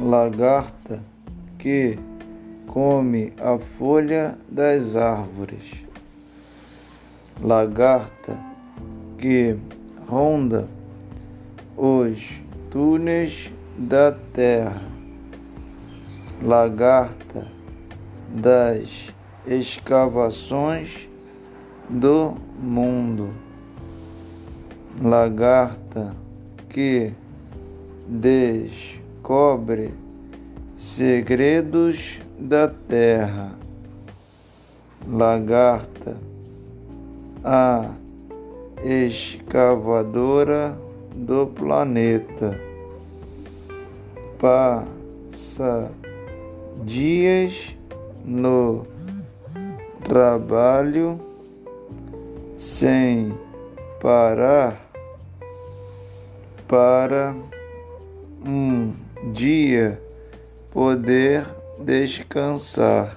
lagarta que come a folha das árvores, lagarta que ronda os túneis da terra, lagarta das escavações do mundo, lagarta que descobre segredos da terra, lagarta, a escavadora do planeta, passa dias no trabalho sem parar para um dia poder descansar.